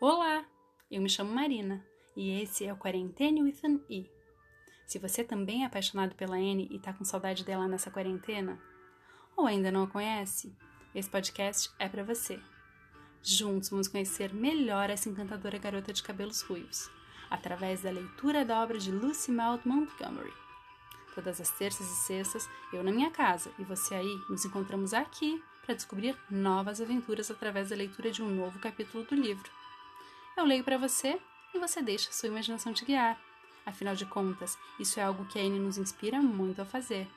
Olá, eu me chamo Marina e esse é o Quarentene with an E. Se você também é apaixonado pela Anne e tá com saudade dela nessa quarentena, ou ainda não a conhece, esse podcast é para você. Juntos vamos conhecer melhor essa encantadora garota de cabelos ruivos, através da leitura da obra de Lucy Maud Montgomery. Todas as terças e sextas, eu na minha casa e você aí, nos encontramos aqui para descobrir novas aventuras através da leitura de um novo capítulo do livro. Eu leio para você e você deixa sua imaginação te guiar. Afinal de contas, isso é algo que a Anne nos inspira muito a fazer.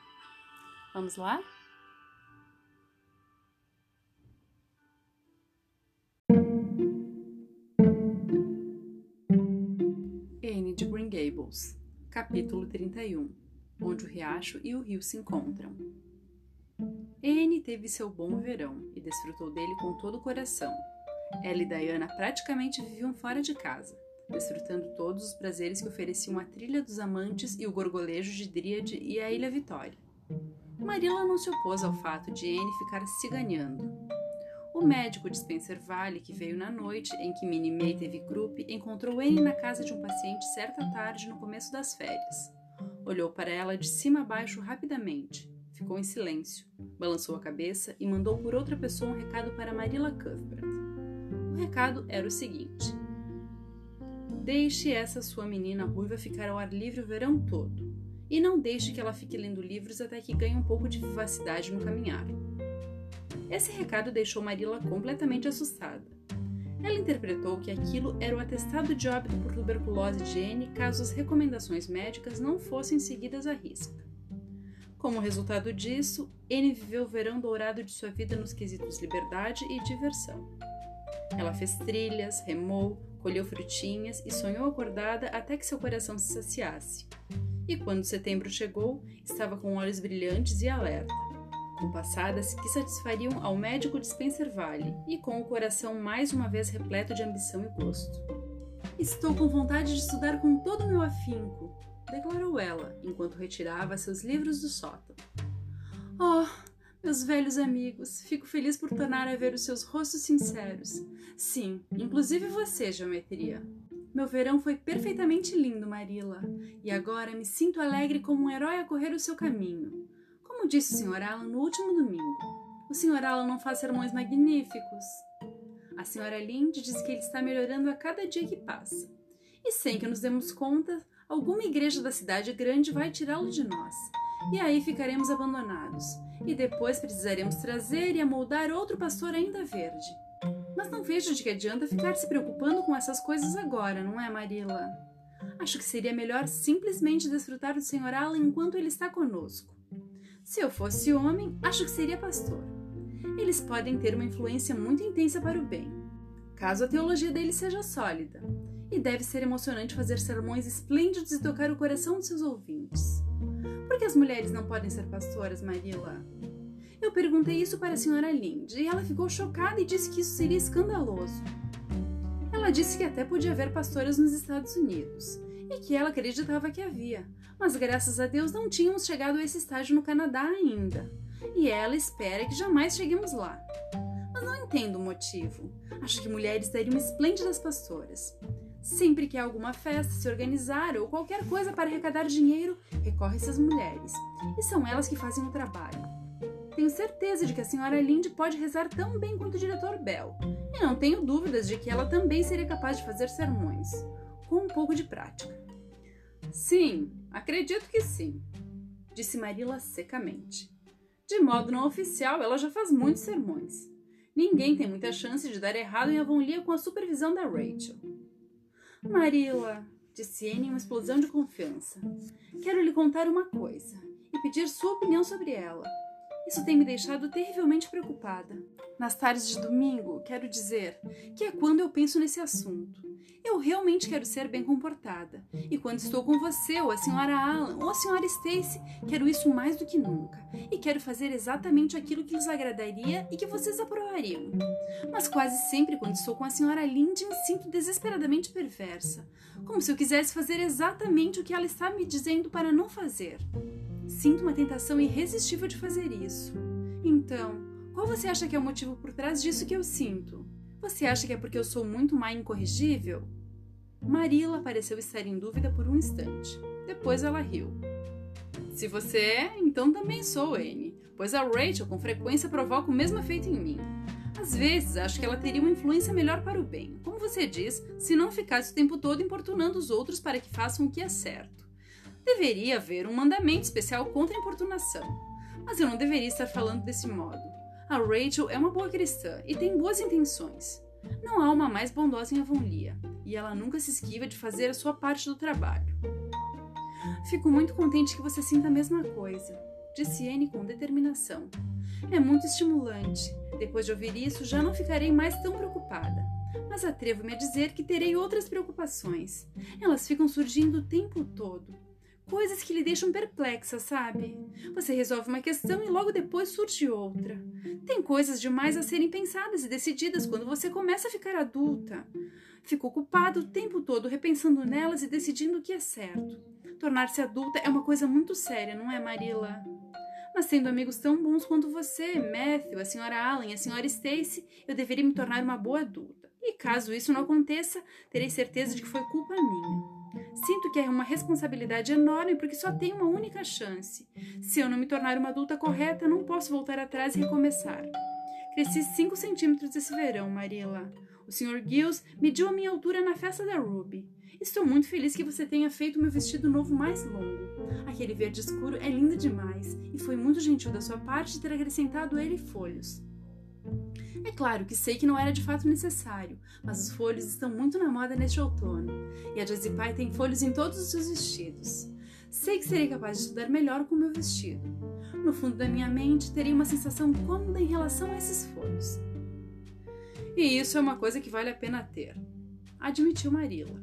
Vamos lá? Anne de Green Gables, capítulo 31 Onde o riacho e o rio se encontram. Anne teve seu bom verão e desfrutou dele com todo o coração. Ela e Diana praticamente viviam fora de casa, desfrutando todos os prazeres que ofereciam a Trilha dos Amantes e o gorgolejo de Dríade e a Ilha Vitória. Marilla não se opôs ao fato de Anne ficar se ganhando. O médico de Spencer Valley, que veio na noite em que Minnie May teve croup, encontrou Anne na casa de um paciente certa tarde no começo das férias. Olhou para ela de cima a baixo rapidamente, ficou em silêncio, balançou a cabeça e mandou por outra pessoa um recado para Marilla Cuthbert. O recado era o seguinte: Deixe essa sua menina ruiva ficar ao ar livre o verão todo, e não deixe que ela fique lendo livros até que ganhe um pouco de vivacidade no caminhar. Esse recado deixou Marilla completamente assustada. Ela interpretou que aquilo era o atestado de óbito por tuberculose de Anne caso as recomendações médicas não fossem seguidas à risca. Como resultado disso, Anne viveu o verão dourado de sua vida nos quesitos liberdade e diversão. Ela fez trilhas, remou, colheu frutinhas e sonhou acordada até que seu coração se saciasse. E quando setembro chegou, estava com olhos brilhantes e alerta, com passadas que satisfariam ao médico de Spencer Valley e com o coração mais uma vez repleto de ambição e gosto. Estou com vontade de estudar com todo o meu afinco, declarou ela, enquanto retirava seus livros do sótão. Oh, meus velhos amigos, fico feliz por tornar a ver os seus rostos sinceros. Sim, inclusive você, Geometria. Meu verão foi perfeitamente lindo, Marilla, e agora me sinto alegre como um herói a correr o seu caminho. Como disse o Sr. Alan no último domingo, o Sr. Alan não faz sermões magníficos. A Sra. Linde diz que ele está melhorando a cada dia que passa. E sem que nos demos conta, alguma igreja da cidade grande vai tirá-lo de nós. E aí ficaremos abandonados e depois precisaremos trazer e amoldar outro pastor ainda verde. Mas não vejo de que adianta ficar se preocupando com essas coisas agora, não é, Marilla? Acho que seria melhor simplesmente desfrutar do Sr. Alan enquanto ele está conosco. Se eu fosse homem, acho que seria pastor. Eles podem ter uma influência muito intensa para o bem, caso a teologia deles seja sólida. E deve ser emocionante fazer sermões esplêndidos e tocar o coração de seus ouvintes. Por que as mulheres não podem ser pastoras, Marilla? Eu perguntei isso para a senhora Linde e ela ficou chocada e disse que isso seria escandaloso. Ela disse que até podia haver pastoras nos Estados Unidos e que ela acreditava que havia, mas graças a Deus não tínhamos chegado a esse estágio no Canadá ainda. E ela espera que jamais cheguemos lá. Mas não entendo o motivo. Acho que mulheres dariam esplêndidas pastoras. Sempre que há alguma festa, se organizar ou qualquer coisa para arrecadar dinheiro, recorre-se às mulheres. E são elas que fazem o trabalho. Tenho certeza de que a senhora Linde pode rezar tão bem quanto o diretor Bell. E não tenho dúvidas de que ela também seria capaz de fazer sermões. Com um pouco de prática. Sim, acredito que sim, disse Marilla secamente. De modo não oficial, ela já faz muitos sermões. Ninguém tem muita chance de dar errado em Avonlea com a supervisão da Rachel. Marilla, disse Anne em uma explosão de confiança, quero lhe contar uma coisa e pedir sua opinião sobre ela. Isso tem me deixado terrivelmente preocupada. Nas tardes de domingo, quero dizer que é quando eu penso nesse assunto. Eu realmente quero ser bem comportada. E quando estou com você, ou a senhora Alan, ou a senhora Stacy, quero isso mais do que nunca. E quero fazer exatamente aquilo que lhes agradaria e que vocês aprovariam. Mas quase sempre, quando estou com a senhora Lindy, me sinto desesperadamente perversa. Como se eu quisesse fazer exatamente o que ela está me dizendo para não fazer. Sinto uma tentação irresistível de fazer isso. Então, qual você acha que é o motivo por trás disso que eu sinto? Você acha que é porque eu sou muito má e incorrigível? Marilla pareceu estar em dúvida por um instante. Depois ela riu. Se você é, então também sou, Anne, pois a Rachel com frequência provoca o mesmo efeito em mim. Às vezes acho que ela teria uma influência melhor para o bem, como você diz, se não ficasse o tempo todo importunando os outros para que façam o que é certo. Deveria haver um mandamento especial contra a importunação, mas eu não deveria estar falando desse modo. A Rachel é uma boa cristã e tem boas intenções. Não há uma mais bondosa em Avonlea, e ela nunca se esquiva de fazer a sua parte do trabalho. Fico muito contente que você sinta a mesma coisa, disse Anne com determinação. É muito estimulante. Depois de ouvir isso, já não ficarei mais tão preocupada. Mas atrevo-me a dizer que terei outras preocupações. Elas ficam surgindo o tempo todo. Coisas que lhe deixam perplexa, sabe? Você resolve uma questão e logo depois surge outra. Tem coisas demais a serem pensadas e decididas quando você começa a ficar adulta. Fico ocupada o tempo todo repensando nelas e decidindo o que é certo. Tornar-se adulta é uma coisa muito séria, não é, Marilla? Mas tendo amigos tão bons quanto você, Matthew, a senhora Allen, a senhora Stacy, eu deveria me tornar uma boa adulta. E caso isso não aconteça, terei certeza de que foi culpa minha. Sinto que é uma responsabilidade enorme porque só tenho uma única chance. Se eu não me tornar uma adulta correta, não posso voltar atrás e recomeçar. Cresci 5 centímetros esse verão, Marilla. O Sr. Gills mediu a minha altura na festa da Ruby. Estou muito feliz que você tenha feito meu vestido novo mais longo. Aquele verde escuro é lindo demais e foi muito gentil da sua parte ter acrescentado ele folhos. É claro que sei que não era de fato necessário, mas os folhos estão muito na moda neste outono, e a Josie Pye tem folhos em todos os seus vestidos. Sei que serei capaz de estudar melhor com meu vestido. No fundo da minha mente, terei uma sensação cômoda em relação a esses folhos. E isso é uma coisa que vale a pena ter, admitiu Marilla.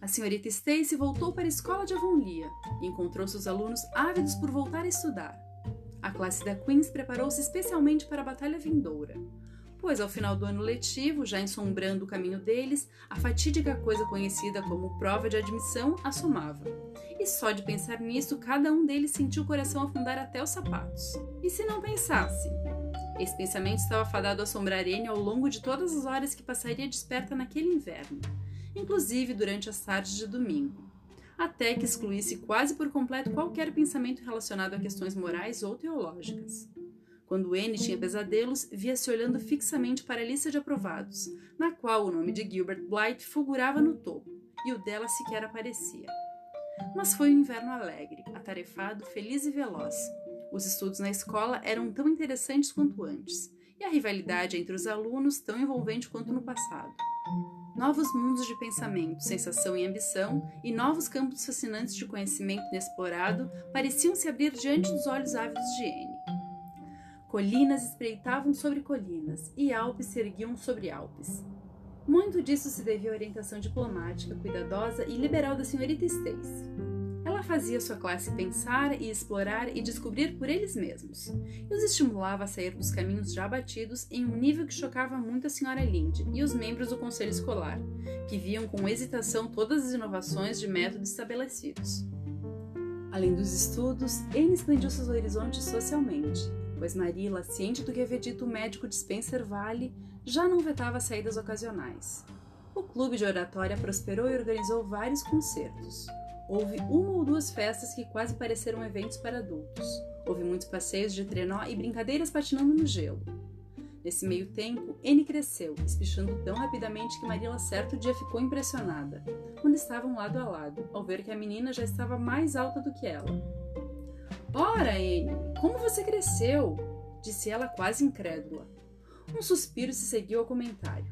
A senhorita Stacy voltou para a escola de Avonlea e encontrou seus alunos ávidos por voltar a estudar. A classe da Queens preparou-se especialmente para a batalha vindoura, pois ao final do ano letivo, já ensombrando o caminho deles, a fatídica coisa conhecida como prova de admissão assomava. E só de pensar nisso, cada um deles sentiu o coração afundar até os sapatos. E se não pensasse? Esse pensamento estava fadado a assombrar Anne ao longo de todas as horas que passaria desperta naquele inverno inclusive durante as tardes de domingo, até que excluísse quase por completo qualquer pensamento relacionado a questões morais ou teológicas. Quando Anne tinha pesadelos, via-se olhando fixamente para a lista de aprovados, na qual o nome de Gilbert Blythe figurava no topo, e o dela sequer aparecia. Mas foi um inverno alegre, atarefado, feliz e veloz. Os estudos na escola eram tão interessantes quanto antes, e a rivalidade entre os alunos tão envolvente quanto no passado. Novos mundos de pensamento, sensação e ambição, e novos campos fascinantes de conhecimento inexplorado pareciam se abrir diante dos olhos ávidos de Anne. Colinas espreitavam sobre colinas, e Alpes se erguiam sobre Alpes. Muito disso se devia à orientação diplomática, cuidadosa e liberal da senhorita Stacy. Ela fazia sua classe pensar e explorar e descobrir por eles mesmos, e os estimulava a sair dos caminhos já batidos em um nível que chocava muito a senhora Linde e os membros do conselho escolar, que viam com hesitação todas as inovações de métodos estabelecidos. Além dos estudos, Anne expandiu seus horizontes socialmente, pois Marilla, ciente do que havia dito o médico de Spencer Valley, já não vetava saídas ocasionais. O clube de oratória prosperou e organizou vários concertos. Houve uma ou duas festas que quase pareceram eventos para adultos. Houve muitos passeios de trenó e brincadeiras patinando no gelo. Nesse meio tempo, Anne cresceu, espichando tão rapidamente que Marilla certo dia ficou impressionada, quando estavam lado a lado, ao ver que a menina já estava mais alta do que ela. Ora, Anne, como você cresceu! disse ela quase incrédula. Um suspiro se seguiu ao comentário.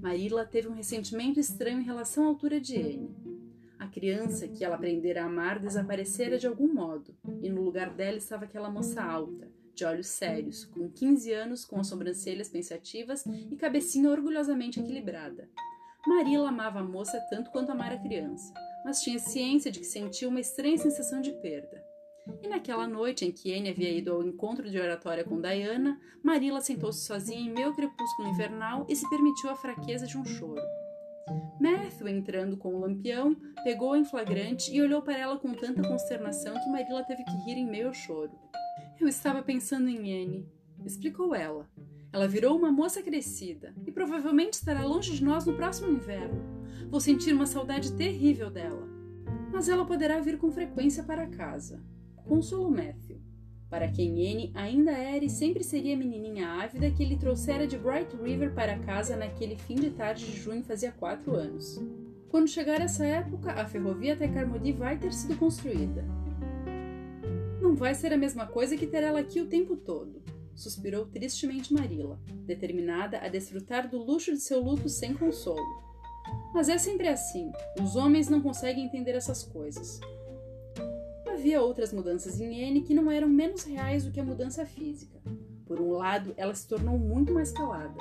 Marilla teve um ressentimento estranho em relação à altura de Anne. Criança que ela aprendera a amar desaparecera de algum modo, e no lugar dela estava aquela moça alta, de olhos sérios, com 15 anos, com as sobrancelhas pensativas e cabecinha orgulhosamente equilibrada. Marila amava a moça tanto quanto amara a criança, mas tinha ciência de que sentia uma estranha sensação de perda. E naquela noite em que Anne havia ido ao encontro de oratória com Diana, Marila sentou-se sozinha em meio crepúsculo invernal e se permitiu a fraqueza de um choro. Matthew, entrando com o lampião, pegou-a em flagrante e olhou para ela com tanta consternação que Marilla teve que rir em meio ao choro. Eu estava pensando em Anne, explicou ela. Ela virou uma moça crescida e provavelmente estará longe de nós no próximo inverno. Vou sentir uma saudade terrível dela. Mas ela poderá vir com frequência para casa. Consolou Matthew, para quem Anne ainda era e sempre seria a menininha ávida que ele trouxera de Bright River para casa naquele fim de tarde de junho fazia quatro anos. Quando chegar essa época, a ferrovia até Carmody vai ter sido construída. Não vai ser a mesma coisa que ter ela aqui o tempo todo suspirou tristemente Marilla, determinada a desfrutar do luxo de seu luto sem consolo. Mas é sempre assim. Os homens não conseguem entender essas coisas. Havia outras mudanças em Anne que não eram menos reais do que a mudança física. Por um lado, ela se tornou muito mais calada.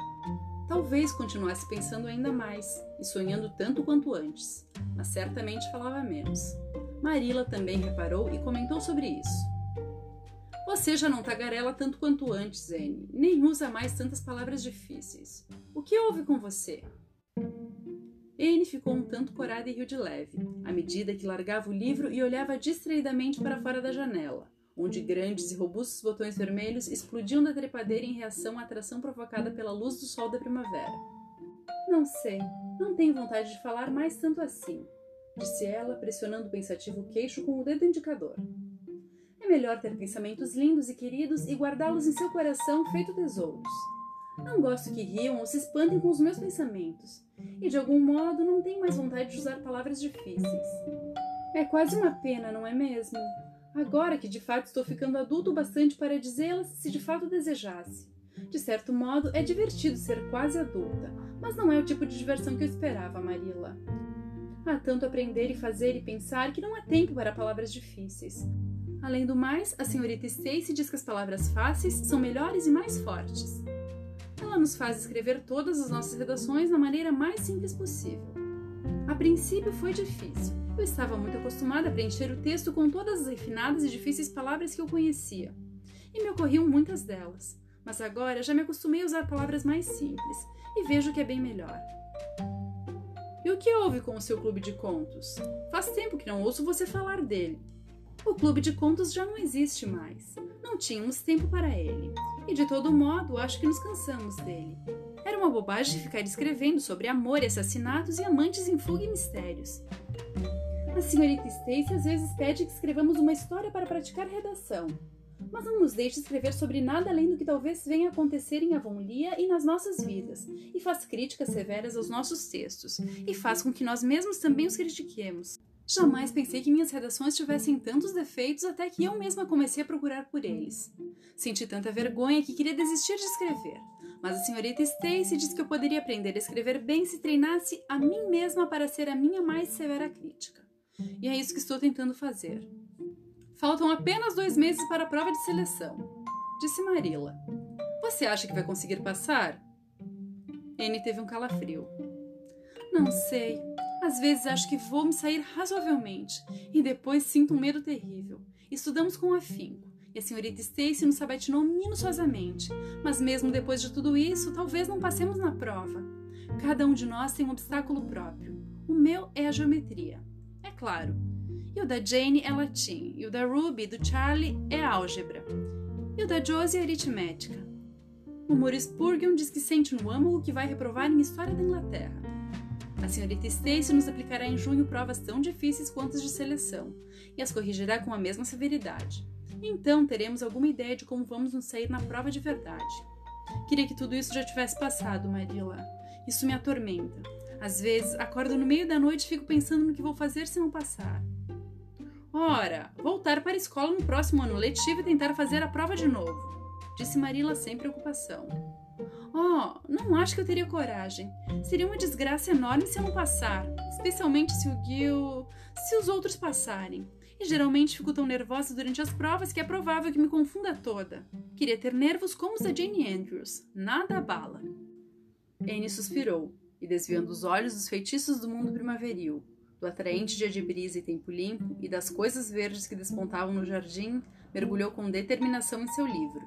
Talvez continuasse pensando ainda mais e sonhando tanto quanto antes, mas certamente falava menos. Marilla também reparou e comentou sobre isso. Você já não tagarela tanto quanto antes, Anne, nem usa mais tantas palavras difíceis. O que houve com você? Anne ficou um tanto corada e riu de leve, à medida que largava o livro e olhava distraidamente para fora da janela, onde grandes e robustos botões vermelhos explodiam da trepadeira em reação à atração provocada pela luz do sol da primavera. Não sei, não tenho vontade de falar mais tanto assim, disse ela, pressionando o pensativo queixo com o dedo indicador melhor ter pensamentos lindos e queridos e guardá-los em seu coração feito tesouros. Não gosto que riam ou se espantem com os meus pensamentos, e de algum modo não tenho mais vontade de usar palavras difíceis. É quase uma pena, não é mesmo? Agora que de fato estou ficando adulto bastante para dizê-las se de fato desejasse. De certo modo, é divertido ser quase adulta, mas não é o tipo de diversão que eu esperava, Marilla. Há tanto aprender e fazer e pensar que não há tempo para palavras difíceis. Além do mais, a senhorita Stacy diz que as palavras fáceis são melhores e mais fortes. Ela nos faz escrever todas as nossas redações da maneira mais simples possível. A princípio foi difícil. Eu estava muito acostumada a preencher o texto com todas as refinadas e difíceis palavras que eu conhecia. E me ocorriam muitas delas. Mas agora já me acostumei a usar palavras mais simples e vejo que é bem melhor. E o que houve com o seu clube de contos? Faz tempo que não ouço você falar dele. O clube de contos já não existe mais. Não tínhamos tempo para ele. E de todo modo, acho que nos cansamos dele. Era uma bobagem ficar escrevendo sobre amor assassinatos e amantes em fuga e mistérios. A senhorita Stacy às vezes pede que escrevamos uma história para praticar redação. Mas não nos deixe escrever sobre nada além do que talvez venha a acontecer em Avonlea e nas nossas vidas, e faz críticas severas aos nossos textos, e faz com que nós mesmos também os critiquemos. Jamais pensei que minhas redações tivessem tantos defeitos até que eu mesma comecei a procurar por eles. Senti tanta vergonha que queria desistir de escrever, mas a senhorita Stacy disse que eu poderia aprender a escrever bem se treinasse a mim mesma para ser a minha mais severa crítica. E é isso que estou tentando fazer. Faltam apenas dois meses para a prova de seleção, disse Marilla. Você acha que vai conseguir passar? Anne teve um calafrio. Não sei, às vezes acho que vou me sair razoavelmente e depois sinto um medo terrível. Estudamos com afinco e a senhorita Stacy nos sabatinou minuciosamente, mas mesmo depois de tudo isso, talvez não passemos na prova. Cada um de nós tem um obstáculo próprio. O meu é a geometria, é claro. E o da Jane é latim, e o da Ruby do Charlie é álgebra. E o da Josie é aritmética. O Maurice Spurgeon diz que sente no âmago que vai reprovar em História da Inglaterra. A senhorita Stacy nos aplicará em junho provas tão difíceis quanto as de seleção, e as corrigirá com a mesma severidade. Então teremos alguma ideia de como vamos nos sair na prova de verdade. Queria que tudo isso já tivesse passado, Marilla. Isso me atormenta. Às vezes, acordo no meio da noite e fico pensando no que vou fazer se não passar. Ora, voltar para a escola no próximo ano letivo e tentar fazer a prova de novo, disse Marilla sem preocupação. Oh, não acho que eu teria coragem. Seria uma desgraça enorme se eu não passar, especialmente se o Gil. se os outros passarem. E geralmente fico tão nervosa durante as provas que é provável que me confunda toda. Queria ter nervos como os da Jane Andrews. Nada abala. Anne suspirou e, desviando os olhos dos feitiços do mundo primaveril, do atraente dia de brisa e tempo limpo e das coisas verdes que despontavam no jardim, mergulhou com determinação em seu livro.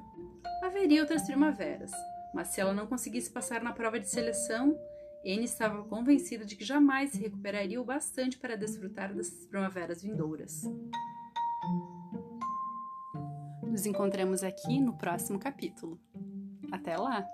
Haveria outras primaveras, mas se ela não conseguisse passar na prova de seleção, Anne estava convencida de que jamais se recuperaria o bastante para desfrutar das primaveras vindouras. Nos encontramos aqui no próximo capítulo. Até lá!